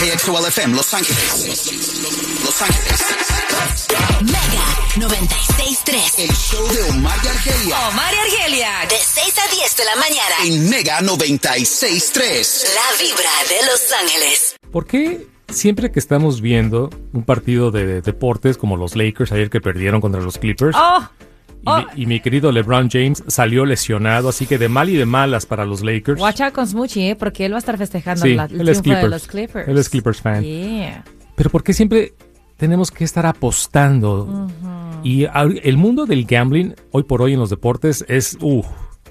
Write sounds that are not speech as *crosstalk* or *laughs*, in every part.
KXOL FM Los Ángeles. Los Ángeles. Mega 96.3. El show de Omar y Argelia Omar y Argelia. De 6 a 10 de la mañana. en Mega 96.3. La vibra de Los Ángeles. ¿Por qué siempre que estamos viendo un partido de deportes como los Lakers ayer que perdieron contra los Clippers Oh, y, oh. mi, y mi querido LeBron James salió lesionado, así que de mal y de malas para los Lakers. watch out con Smoochie, ¿eh? Porque él va a estar festejando Sí, la, el triunfo de Clippers. los Clippers. Él es Clippers fan. Yeah. Pero ¿por qué siempre tenemos que estar apostando? Y a- el mundo del gambling hoy por hoy en los deportes es uh,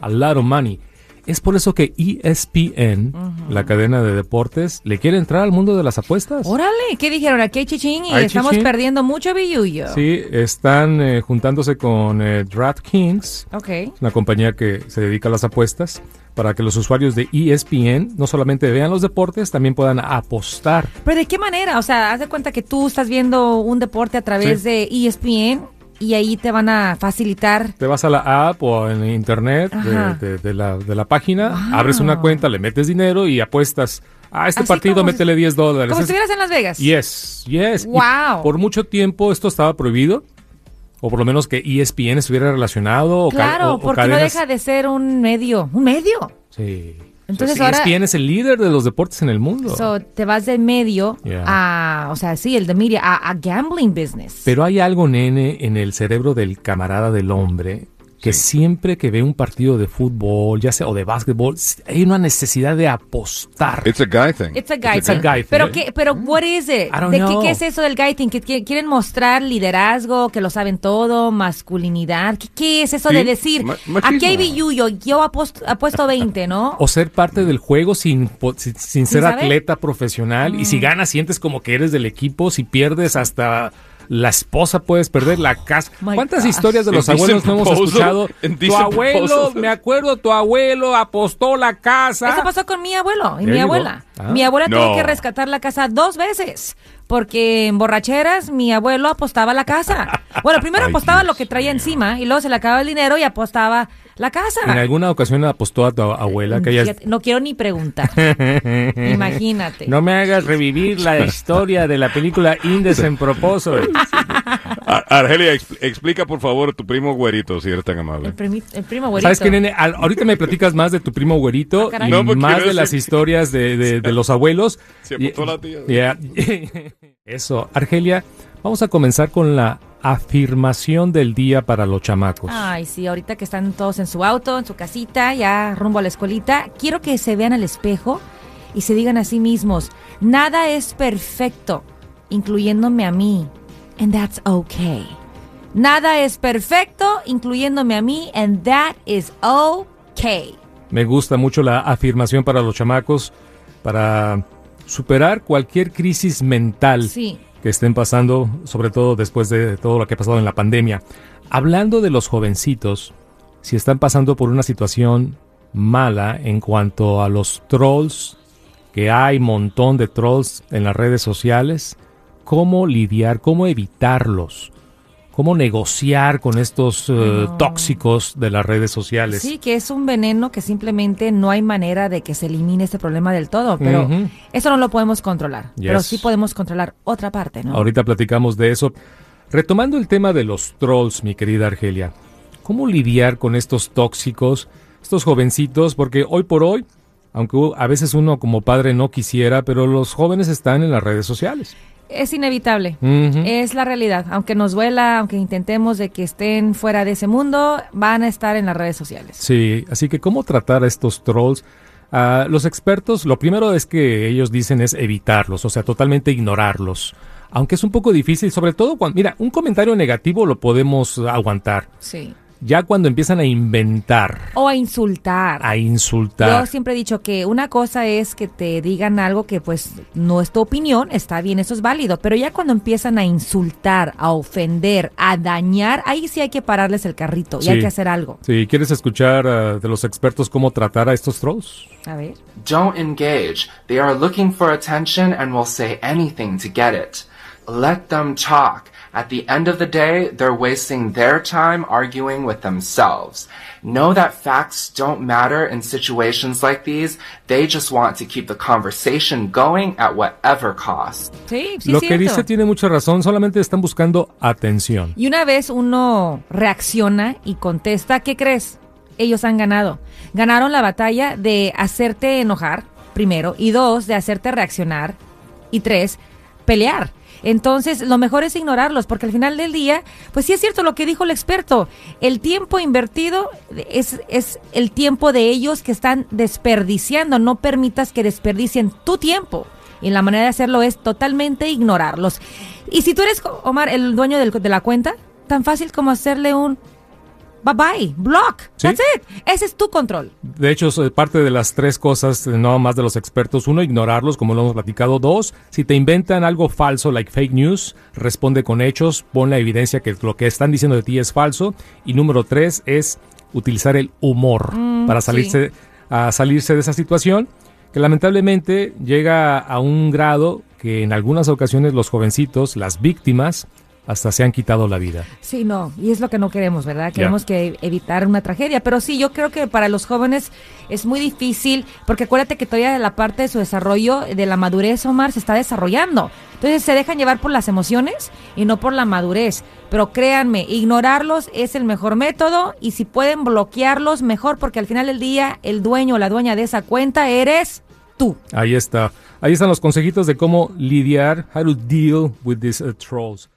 a lot of money. Es por eso que ESPN, la cadena de deportes, le quiere entrar al mundo de las apuestas. Órale, ¿qué dijeron? Aquí hay chichín y Hay estamos chichín. perdiendo mucho billuyo. Sí, están eh, juntándose con eh, DraftKings, Ok. una compañía que se dedica a las apuestas, para que los usuarios de ESPN no solamente vean los deportes, también puedan apostar. Pero ¿de qué manera? O sea, haz de cuenta que tú estás viendo un deporte a través Sí. de ESPN y ahí te van a facilitar. Te vas a la app o en internet de, de- de la, de la página, Wow. abres una cuenta, le metes dinero y apuestas. A este Así partido métele 10 dólares. Como si Es- estuvieras en Las Vegas. Yes, yes. Y Wow. por mucho tiempo esto estaba prohibido. O por lo menos que ESPN estuviera relacionado. O Claro, o- o porque no deja de ser un medio. ¿Un medio? Sí. Entonces Sí, ahora- ESPN es el líder de los deportes en el mundo. So, te vas del medio Yeah. a, o sea, sí, el de media, a, a gambling business. Pero hay algo, nene, en el cerebro del camarada del hombre que siempre que ve un partido de fútbol, ya sea o de básquetbol, hay una necesidad de apostar. It's a guy thing. It's a guy It's a thing. guy thing. Pero qué, pero what is it? I don't ¿De qué, know. qué es eso del guy thing? ¿Que qui- quieren mostrar liderazgo, que lo saben todo, masculinidad? ¿Qué, qué es eso Sí, de decir? ma- machismo. Aquí hay billuyo, yo aposto, apuesto 20, ¿no? O ser parte del juego sin, sin, sin ser atleta profesional. Y Mm. si ganas, sientes como que eres del equipo. Si pierdes, hasta la esposa puedes perder la casa. ¿Cuántas gosh. historias de los abuelos no hemos escuchado? *laughs* Tu abuelo, proposal. me acuerdo, tu abuelo apostó la casa. Eso pasó con mi abuelo y There mi abuela. Ah. Mi abuela tuvo No. que rescatar la casa dos veces. Porque en borracheras mi abuelo apostaba la casa. Bueno, *laughs* primero Ay, apostaba Dios lo que traía encima y luego se le acababa el dinero y apostaba la casa. En alguna ocasión apostó a tu abuela que ella... No quiero ni preguntar. *laughs* Imagínate. No me hagas revivir la *laughs* historia de la película Indecent Proposal. Ar- Argelia, expl- explica por favor tu primo güerito, si eres tan amable. El, primi- el primo güerito. ¿Sabes qué, nene? Al- ahorita me platicas más de tu primo güerito Ah, y No, más de las historias de, de- de los abuelos. Se Y- apostó la tía. Yeah. Eso, Argelia, vamos a comenzar con la afirmación del día para los chamacos. Ay, sí, ahorita que están todos en su auto, en su casita, ya rumbo a la escuelita, quiero que se vean al espejo y se digan a sí mismos, nada es perfecto, incluyéndome a mí, and that's okay. Nada es perfecto, incluyéndome a mí, and that is okay. Me gusta mucho la afirmación para los chamacos para superar cualquier crisis mental. Sí. que estén pasando, sobre todo después de todo lo que ha pasado en la pandemia. Hablando de los jovencitos, si están pasando por una situación mala en cuanto a los trolls, que hay montón de trolls en las redes sociales, cómo lidiar, cómo evitarlos, cómo negociar con estos eh, tóxicos de las redes sociales. Sí, que es un veneno que simplemente no hay manera de que se elimine este problema del todo, pero eso no lo podemos controlar, pero sí podemos controlar otra parte, ¿no? Ahorita platicamos de eso. Retomando el tema de los trolls, mi querida Argelia, ¿cómo lidiar con estos tóxicos, estos jovencitos? Porque hoy por hoy, aunque a veces uno como padre no quisiera, pero los jóvenes están en las redes sociales. Es inevitable. Es la realidad. Aunque nos duela, aunque intentemos de que estén fuera de ese mundo, van a estar en las redes sociales. Sí, así que ¿cómo tratar a estos trolls? Ah, los expertos, lo primero es que ellos dicen es evitarlos, o sea, totalmente ignorarlos. Aunque es un poco difícil, sobre todo cuando, mira, un comentario negativo lo podemos aguantar. Sí. Ya cuando empiezan a inventar, O a insultar. a insultar. Yo siempre he dicho que una cosa es que te digan algo que pues no es tu opinión, está bien, eso es válido, pero ya cuando empiezan a insultar, a ofender, a dañar, ahí sí hay que pararles el carrito y Sí. hay que hacer algo. Sí, ¿quieres escuchar ah, de los expertos cómo tratar a estos trolls? A ver. Don't engage. They are looking for attention and will say anything to get it. Let them talk. At the end of the day, they're wasting their time arguing with themselves. Know that facts don't matter in situations like these. They just want to keep the conversation going at whatever cost. Sí, sí, Lo que cierto. dice tiene mucha razón, solamente están buscando atención. Y una vez uno reacciona y contesta, ¿qué crees? Ellos han ganado. Ganaron la batalla de hacerte enojar, primero, y dos, de hacerte reaccionar, y tres, pelear. Entonces, lo mejor es ignorarlos, porque al final del día, pues sí es cierto lo que dijo el experto, el tiempo invertido es, es el tiempo de ellos que están desperdiciando, no permitas que desperdicien tu tiempo. Y la manera de hacerlo es totalmente ignorarlos. Y si tú eres, Omar, el dueño del- de la cuenta, tan fácil como hacerle un bye bye, block. Sí. That's it. Ese es tu control. De hecho, es parte de las tres cosas, eh, no más de los expertos. Uno, ignorarlos, como lo hemos platicado. Dos, si te inventan algo falso, like fake news, responde con hechos, pon la evidencia que lo que están diciendo de ti es falso. Y número tres es utilizar el humor Mm, para salirse, a salirse de esa situación, que lamentablemente llega a un grado que en algunas ocasiones los jovencitos, las víctimas, hasta se han quitado la vida. Sí, no, y es lo que no queremos, ¿verdad? Queremos que evitar una tragedia, pero sí, yo creo que para los jóvenes es muy difícil, porque acuérdate que todavía la parte de su desarrollo, de la madurez, Omar, se está desarrollando. Entonces se dejan llevar por las emociones y no por la madurez. Pero créanme, ignorarlos es el mejor método y si pueden bloquearlos, mejor, porque al final del día el dueño o la dueña de esa cuenta eres tú. Ahí está. Ahí están los consejitos de cómo lidiar, how to deal with these uh, trolls.